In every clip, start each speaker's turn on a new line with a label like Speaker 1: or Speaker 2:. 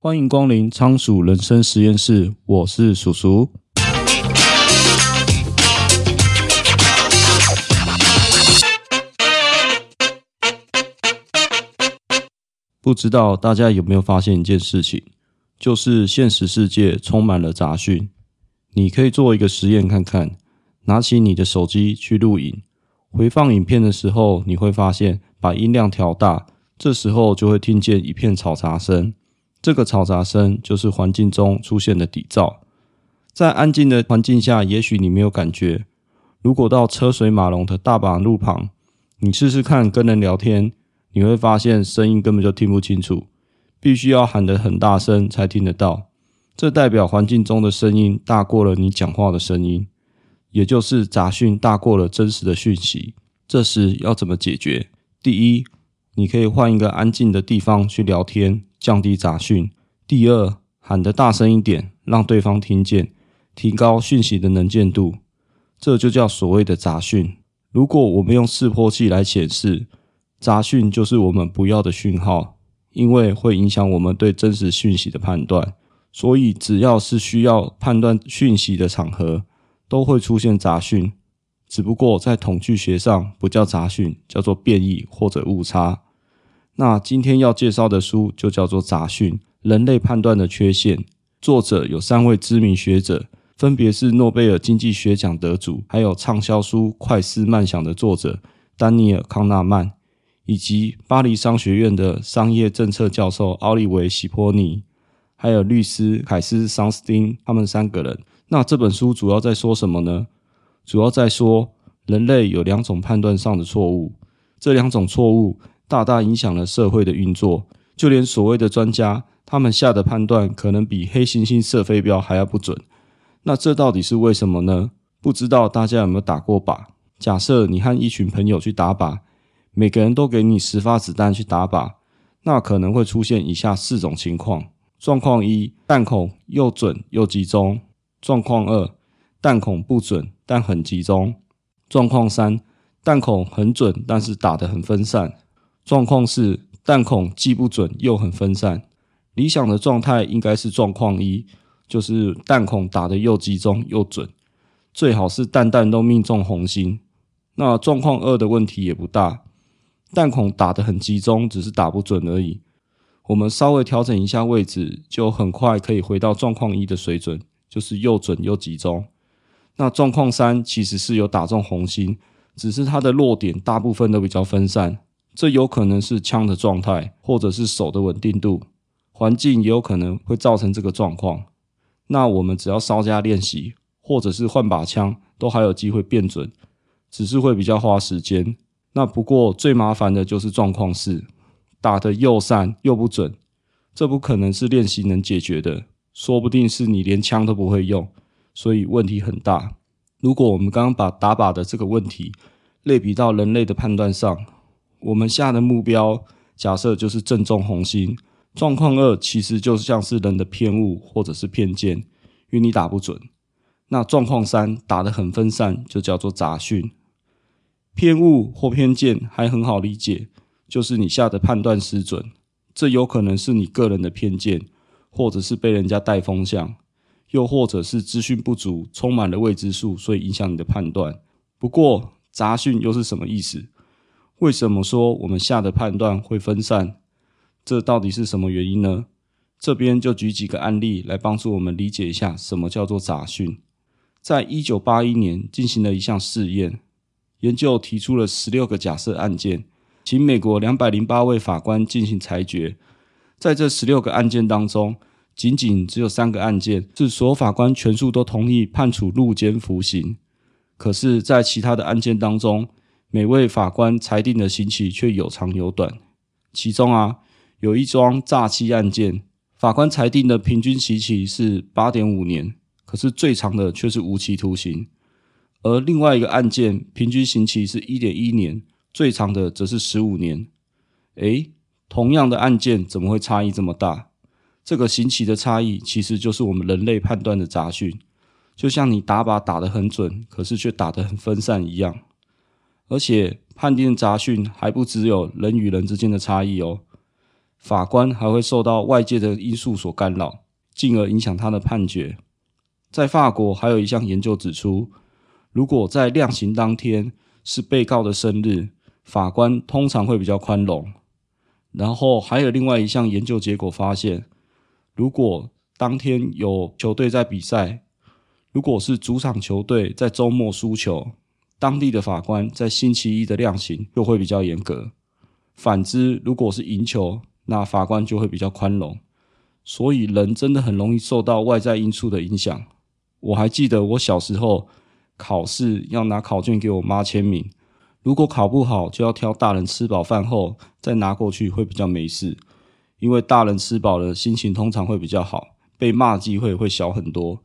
Speaker 1: 欢迎光临仓鼠人生实验室，我是鼠鼠。不知道大家有没有发现一件事情，就是现实世界充满了杂讯。你可以做一个实验看看，拿起你的手机去录影，回放影片的时候，你会发现把音量调大，这时候就会听见一片嘈杂声。这个嘈杂声就是环境中出现的底噪。在安静的环境下，也许你没有感觉。如果到车水马龙的大马路旁，你试试看跟人聊天，你会发现声音根本就听不清楚，必须要喊得很大声才听得到。这代表环境中的声音大过了你讲话的声音，也就是杂讯大过了真实的讯息。这时要怎么解决？第一，你可以换一个安静的地方去聊天。降低杂讯。第二，喊得大声一点，让对方听见，提高讯息的能见度，这就叫所谓的杂讯。如果我们用示波器来显示，杂讯就是我们不要的讯号，因为会影响我们对真实讯息的判断。所以，只要是需要判断讯息的场合，都会出现杂讯。只不过在统计学上不叫杂讯，叫做变异或者误差。那今天要介绍的书就叫做《杂讯：人类判断的缺陷》，作者有三位知名学者，分别是诺贝尔经济学奖得主，还有畅销书《快思慢想》的作者丹尼尔·康纳曼，以及巴黎商学院的商业政策教授奥利维·希波尼，还有律师凯斯·桑斯汀，他们三个人。那这本书主要在说什么呢？主要在说人类有两种判断上的错误，这两种错误。大大影响了社会的运作，就连所谓的专家，他们下的判断可能比黑猩猩射飞镖还要不准。那这到底是为什么呢？不知道大家有没有打过靶？假设你和一群朋友去打靶，每个人都给你十发子弹去打靶，那可能会出现以下四种情况：状况一，弹孔又准又集中；状况二，弹孔不准但很集中；状况三，弹孔很准，但是打得很分散。状况是弹孔既不准又很分散，理想的状态应该是状况一，就是弹孔打得又集中又准，最好是弹弹都命中红心。那状况二的问题也不大，弹孔打得很集中，只是打不准而已。我们稍微调整一下位置，就很快可以回到状况一的水准，就是又准又集中。那状况三其实是有打中红心，只是它的落点大部分都比较分散。这有可能是枪的状态，或者是手的稳定度，环境也有可能会造成这个状况。那我们只要稍加练习，或者是换把枪，都还有机会变准，只是会比较花时间。那不过最麻烦的就是状况是，打得又散又不准，这不可能是练习能解决的，说不定是你连枪都不会用，所以问题很大。如果我们刚刚把打靶的这个问题类比到人类的判断上。我们下的目标假设就是正中红心，状况二其实就像是人的偏误或者是偏见，因为你打不准。那状况三打得很分散，就叫做杂讯。偏误或偏见还很好理解，就是你下的判断失准，这有可能是你个人的偏见，或者是被人家带风向，又或者是资讯不足，充满了未知数，所以影响你的判断。不过杂讯又是什么意思？为什么说我们下的判断会分散？这到底是什么原因呢？这边就举几个案例来帮助我们理解一下什么叫做杂讯。在一九八一年进行了一项试验，研究提出了十六个假设案件，请美国两百零八位法官进行裁决。在这十六个案件当中，仅仅只有三个案件是所有法官全数都同意判处入监服刑。可是，在其他的案件当中，每位法官裁定的刑期却有长有短，其中啊，有一桩诈欺案件，法官裁定的平均刑期是八点五年，可是最长的却是无期徒刑；而另外一个案件，平均刑期是一点一年，最长的则是十五年。诶，同样的案件怎么会差异这么大？这个刑期的差异其实就是我们人类判断的杂讯，就像你打靶打得很准，可是却打得很分散一样。而且判定杂讯还不只有人与人之间的差异哦，法官还会受到外界的因素所干扰，进而影响他的判决。在法国，还有一项研究指出，如果在量刑当天是被告的生日，法官通常会比较宽容。然后还有另外一项研究结果发现，如果当天有球队在比赛，如果是主场球队在周末输球，当地的法官在星期一的量刑又会比较严格。反之，如果是赢球，那法官就会比较宽容。所以人真的很容易受到外在因素的影响。我还记得我小时候考试要拿考卷给我妈签名，如果考不好，就要挑大人吃饱饭后再拿过去，会比较没事。因为大人吃饱了，心情通常会比较好，被骂机会会小很多。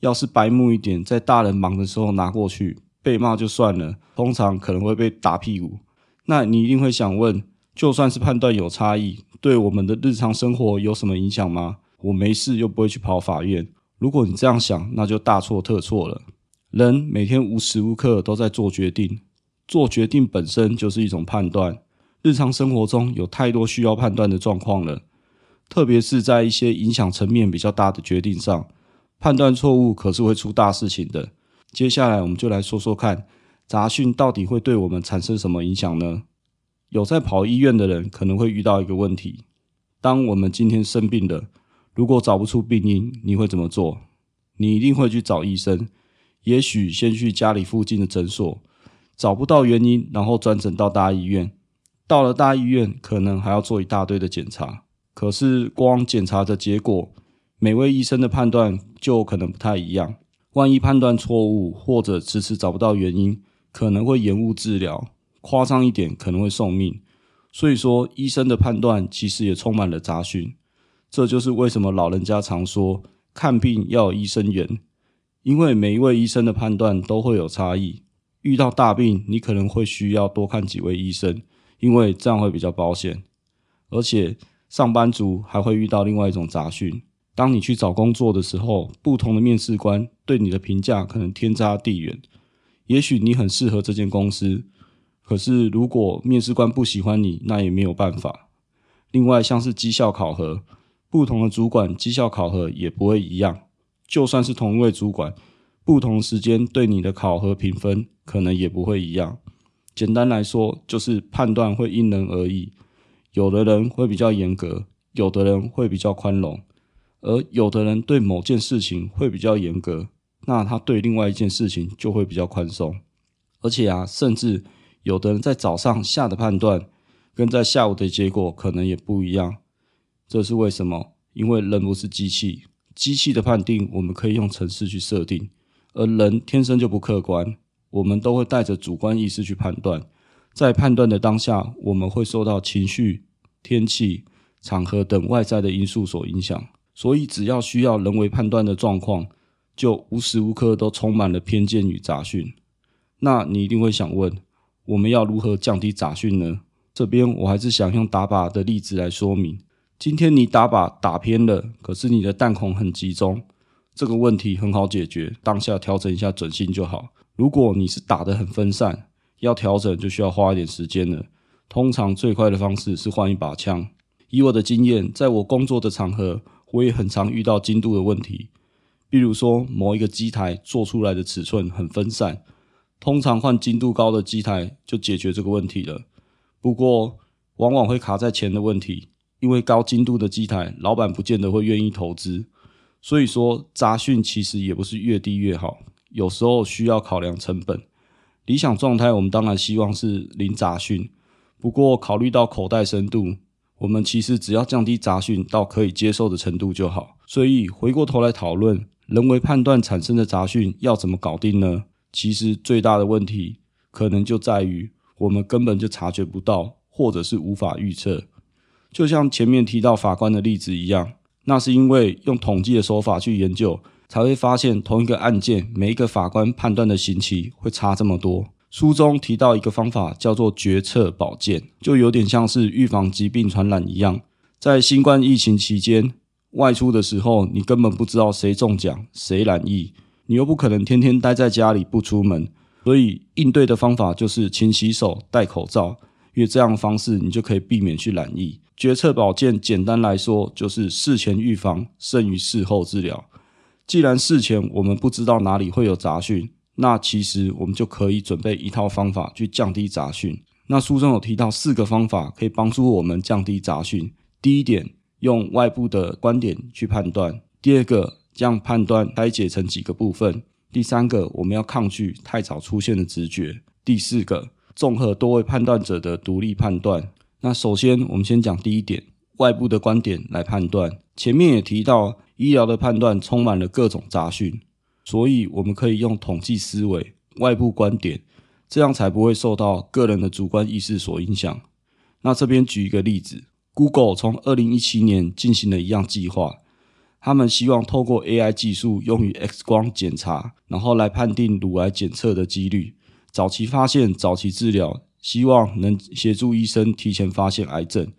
Speaker 1: 要是白目一点，在大人忙的时候拿过去，被骂就算了，通常可能会被打屁股。那你一定会想问，就算是判断有差异，对我们的日常生活有什么影响吗？我没事又不会去跑法院。如果你这样想，那就大错特错了。人每天无时无刻都在做决定，做决定本身就是一种判断。日常生活中有太多需要判断的状况了，特别是在一些影响层面比较大的决定上，判断错误可是会出大事情的。接下来我们就来说说看，杂讯到底会对我们产生什么影响呢？有在跑医院的人可能会遇到一个问题：当我们今天生病了。如果找不出病因，你会怎么做？你一定会去找医生，也许先去家里附近的诊所，找不到原因，然后转诊到大医院。到了大医院，可能还要做一大堆的检查。可是光检查的结果，每位医生的判断就可能不太一样。万一判断错误，或者迟迟找不到原因，可能会延误治疗，夸张一点可能会送命。所以说，医生的判断其实也充满了杂讯。这就是为什么老人家常说看病要有医生缘，因为每一位医生的判断都会有差异。遇到大病，你可能会需要多看几位医生，因为这样会比较保险。而且上班族还会遇到另外一种杂讯：当你去找工作的时候，不同的面试官对你的评价可能天差地远。也许你很适合这间公司，可是如果面试官不喜欢你，那也没有办法。另外，像是绩效考核。不同的主管绩效考核也不会一样，就算是同一位主管，不同时间对你的考核评分可能也不会一样。简单来说，就是判断会因人而异，有的人会比较严格，有的人会比较宽容，而有的人对某件事情会比较严格，那他对另外一件事情就会比较宽松。而且啊，甚至有的人在早上下的判断，跟在下午的结果可能也不一样。这是为什么？因为人不是机器，机器的判定我们可以用程式去设定，而人天生就不客观，我们都会带着主观意识去判断。在判断的当下，我们会受到情绪、天气、场合等外在的因素所影响，所以只要需要人为判断的状况，就无时无刻都充满了偏见与杂讯。那你一定会想问，我们要如何降低杂讯呢？这边我还是想用打靶的例子来说明。今天你打靶打偏了，可是你的弹孔很集中，这个问题很好解决，当下调整一下准心就好。如果你是打得很分散，要调整就需要花一点时间了。通常最快的方式是换一把枪。以我的经验，在我工作的场合，我也很常遇到精度的问题。比如说某一个机台做出来的尺寸很分散，通常换精度高的机台就解决这个问题了。不过往往会卡在钱的问题。因为高精度的机台，老板不见得会愿意投资，所以说杂讯其实也不是越低越好，有时候需要考量成本。理想状态，我们当然希望是零杂讯，不过考虑到口袋深度，我们其实只要降低杂讯到可以接受的程度就好。所以回过头来讨论，人为判断产生的杂讯要怎么搞定呢？其实最大的问题可能就在于我们根本就察觉不到，或者是无法预测。就像前面提到法官的例子一样，那是因为用统计的手法去研究，才会发现同一个案件，每一个法官判断的刑期会差这么多。书中提到一个方法叫做决策保健，就有点像是预防疾病传染一样。在新冠疫情期间，外出的时候，你根本不知道谁中奖、谁染疫，你又不可能天天待在家里不出门，所以应对的方法就是勤洗手、戴口罩，因为这样的方式你就可以避免去染疫。决策保健简单来说就是事前预防胜于事后治疗。既然事前我们不知道哪里会有杂讯，那其实我们就可以准备一套方法去降低杂讯。那书中有提到四个方法可以帮助我们降低杂讯。第一点，用外部的观点去判断；第二个，将判断拆解成几个部分；第三个，我们要抗拒太早出现的直觉；第四个，综合多位判断者的独立判断。那首先，我们先讲第一点，外部的观点来判断。前面也提到，医疗的判断充满了各种杂讯，所以我们可以用统计思维、外部观点，这样才不会受到个人的主观意识所影响。那这边举一个例子，Google 从二零一七年进行了一样计划，他们希望透过 AI 技术用于 X 光检查，然后来判定乳癌检测的几率，早期发现、早期治疗。希望能协助医生提前发现癌症。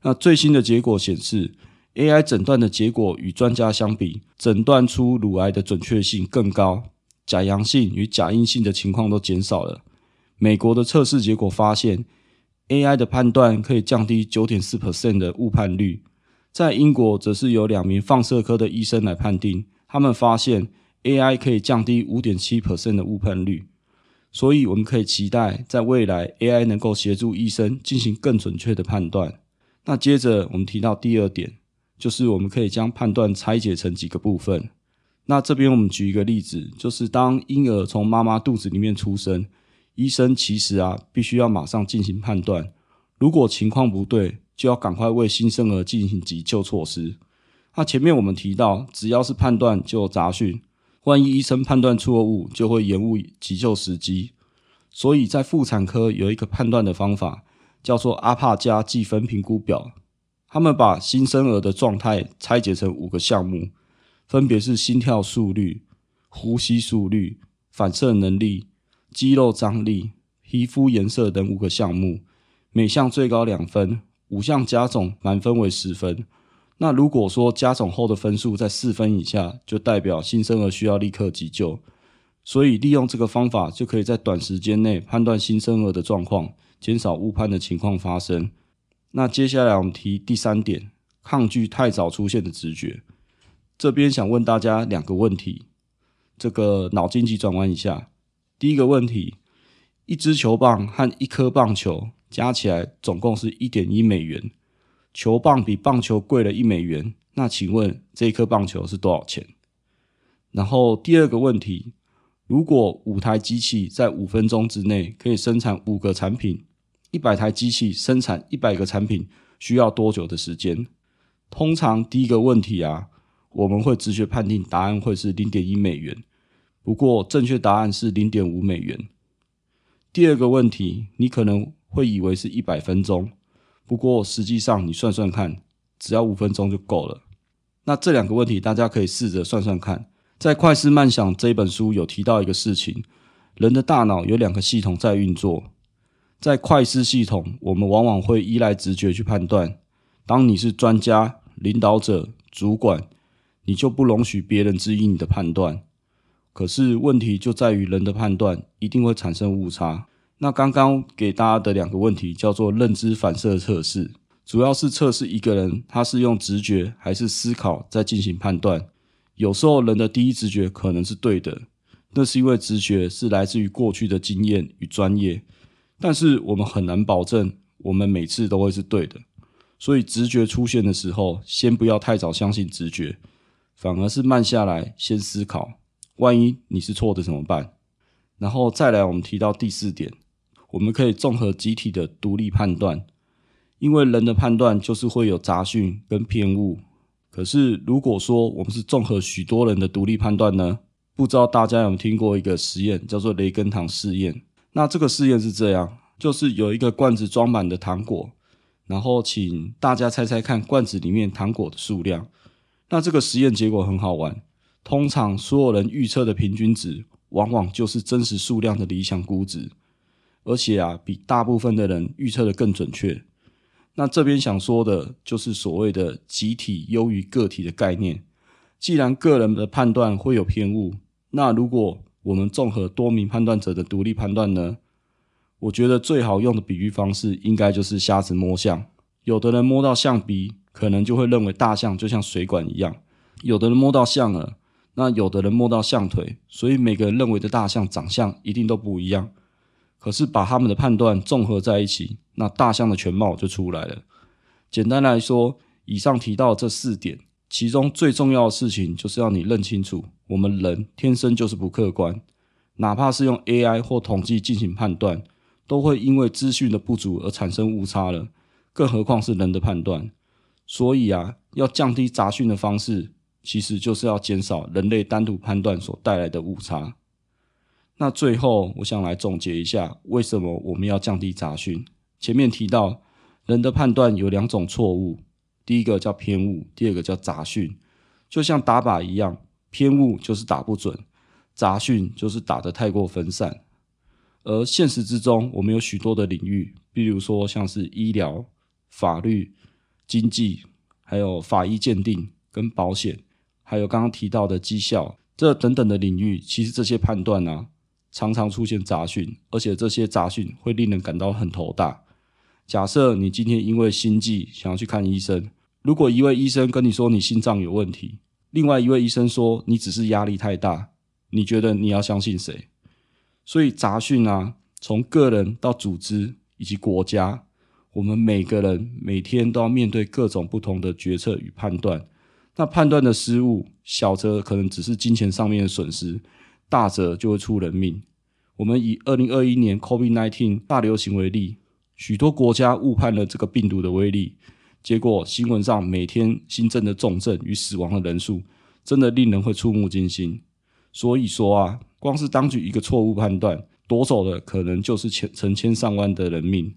Speaker 1: 那最新的结果显示，AI 诊断的结果与专家相比，诊断出乳癌的准确性更高，假阳性与假阴性的情况都减少了。美国的测试结果发现，AI 的判断可以降低九点四 percent 的误判率。在英国，则是由两名放射科的医生来判定，他们发现 AI 可以降低五点七 percent 的误判率。所以我们可以期待，在未来 AI 能够协助医生进行更准确的判断。那接着我们提到第二点，就是我们可以将判断拆解成几个部分。那这边我们举一个例子，就是当婴儿从妈妈肚子里面出生，医生其实啊必须要马上进行判断，如果情况不对，就要赶快为新生儿进行急救措施。那前面我们提到，只要是判断就有杂讯。万一医生判断错误，就会延误急救时机。所以在妇产科有一个判断的方法，叫做阿帕加计分评估表。他们把新生儿的状态拆解成五个项目，分别是心跳速率、呼吸速率、反射能力、肌肉张力、皮肤颜色等五个项目。每项最高两分，五项加总，满分为十分。那如果说加总后的分数在四分以下，就代表新生儿需要立刻急救。所以利用这个方法，就可以在短时间内判断新生儿的状况，减少误判的情况发生。那接下来我们提第三点，抗拒太早出现的直觉。这边想问大家两个问题，这个脑筋急转弯一下。第一个问题，一支球棒和一颗棒球加起来总共是一点一美元。球棒比棒球贵了一美元，那请问这一颗棒球是多少钱？然后第二个问题，如果五台机器在五分钟之内可以生产五个产品，一百台机器生产一百个产品需要多久的时间？通常第一个问题啊，我们会直觉判定答案会是零点一美元，不过正确答案是零点五美元。第二个问题，你可能会以为是一百分钟。不过实际上，你算算看，只要五分钟就够了。那这两个问题，大家可以试着算算看。在《快思慢想》这本书有提到一个事情：人的大脑有两个系统在运作。在快思系统，我们往往会依赖直觉去判断。当你是专家、领导者、主管，你就不容许别人质疑你的判断。可是问题就在于，人的判断一定会产生误差。那刚刚给大家的两个问题叫做认知反射测试，主要是测试一个人他是用直觉还是思考在进行判断。有时候人的第一直觉可能是对的，那是因为直觉是来自于过去的经验与专业，但是我们很难保证我们每次都会是对的。所以直觉出现的时候，先不要太早相信直觉，反而是慢下来先思考，万一你是错的怎么办？然后再来我们提到第四点。我们可以综合集体的独立判断，因为人的判断就是会有杂讯跟偏误。可是如果说我们是综合许多人的独立判断呢？不知道大家有没有听过一个实验，叫做雷根糖试验。那这个试验是这样，就是有一个罐子装满的糖果，然后请大家猜猜看罐子里面糖果的数量。那这个实验结果很好玩，通常所有人预测的平均值，往往就是真实数量的理想估值。而且啊，比大部分的人预测的更准确。那这边想说的就是所谓的集体优于个体的概念。既然个人的判断会有偏误，那如果我们综合多名判断者的独立判断呢？我觉得最好用的比喻方式应该就是瞎子摸象。有的人摸到象鼻，可能就会认为大象就像水管一样；有的人摸到象耳，那有的人摸到象腿，所以每个人认为的大象长相一定都不一样。可是把他们的判断综合在一起，那大象的全貌就出来了。简单来说，以上提到这四点，其中最重要的事情就是要你认清楚，我们人天生就是不客观，哪怕是用 AI 或统计进行判断，都会因为资讯的不足而产生误差了，更何况是人的判断。所以啊，要降低杂讯的方式，其实就是要减少人类单独判断所带来的误差。那最后，我想来总结一下，为什么我们要降低杂讯？前面提到，人的判断有两种错误，第一个叫偏误，第二个叫杂讯。就像打靶一样，偏误就是打不准，杂讯就是打得太过分散。而现实之中，我们有许多的领域，比如说像是医疗、法律、经济，还有法医鉴定跟保险，还有刚刚提到的绩效，这等等的领域，其实这些判断呢、啊。常常出现杂讯，而且这些杂讯会令人感到很头大。假设你今天因为心悸想要去看医生，如果一位医生跟你说你心脏有问题，另外一位医生说你只是压力太大，你觉得你要相信谁？所以杂讯啊，从个人到组织以及国家，我们每个人每天都要面对各种不同的决策与判断。那判断的失误，小则可能只是金钱上面的损失。大则就会出人命。我们以二零二一年 COVID-19 大流行为例，许多国家误判了这个病毒的威力，结果新闻上每天新增的重症与死亡的人数，真的令人会触目惊心。所以说啊，光是当局一个错误判断，夺走的可能就是千成千上万的人命。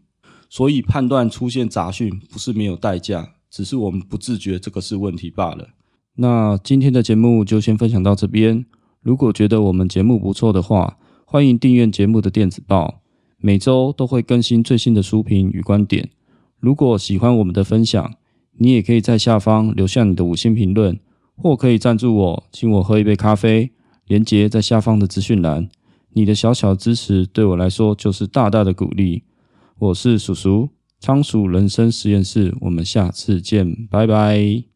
Speaker 1: 所以判断出现杂讯不是没有代价，只是我们不自觉这个是问题罢了。那今天的节目就先分享到这边。如果觉得我们节目不错的话，欢迎订阅节目的电子报，每周都会更新最新的书评与观点。如果喜欢我们的分享，你也可以在下方留下你的五星评论，或可以赞助我，请我喝一杯咖啡。连接在下方的资讯栏。你的小小支持对我来说就是大大的鼓励。我是叔叔，仓鼠人生实验室，我们下次见，拜拜。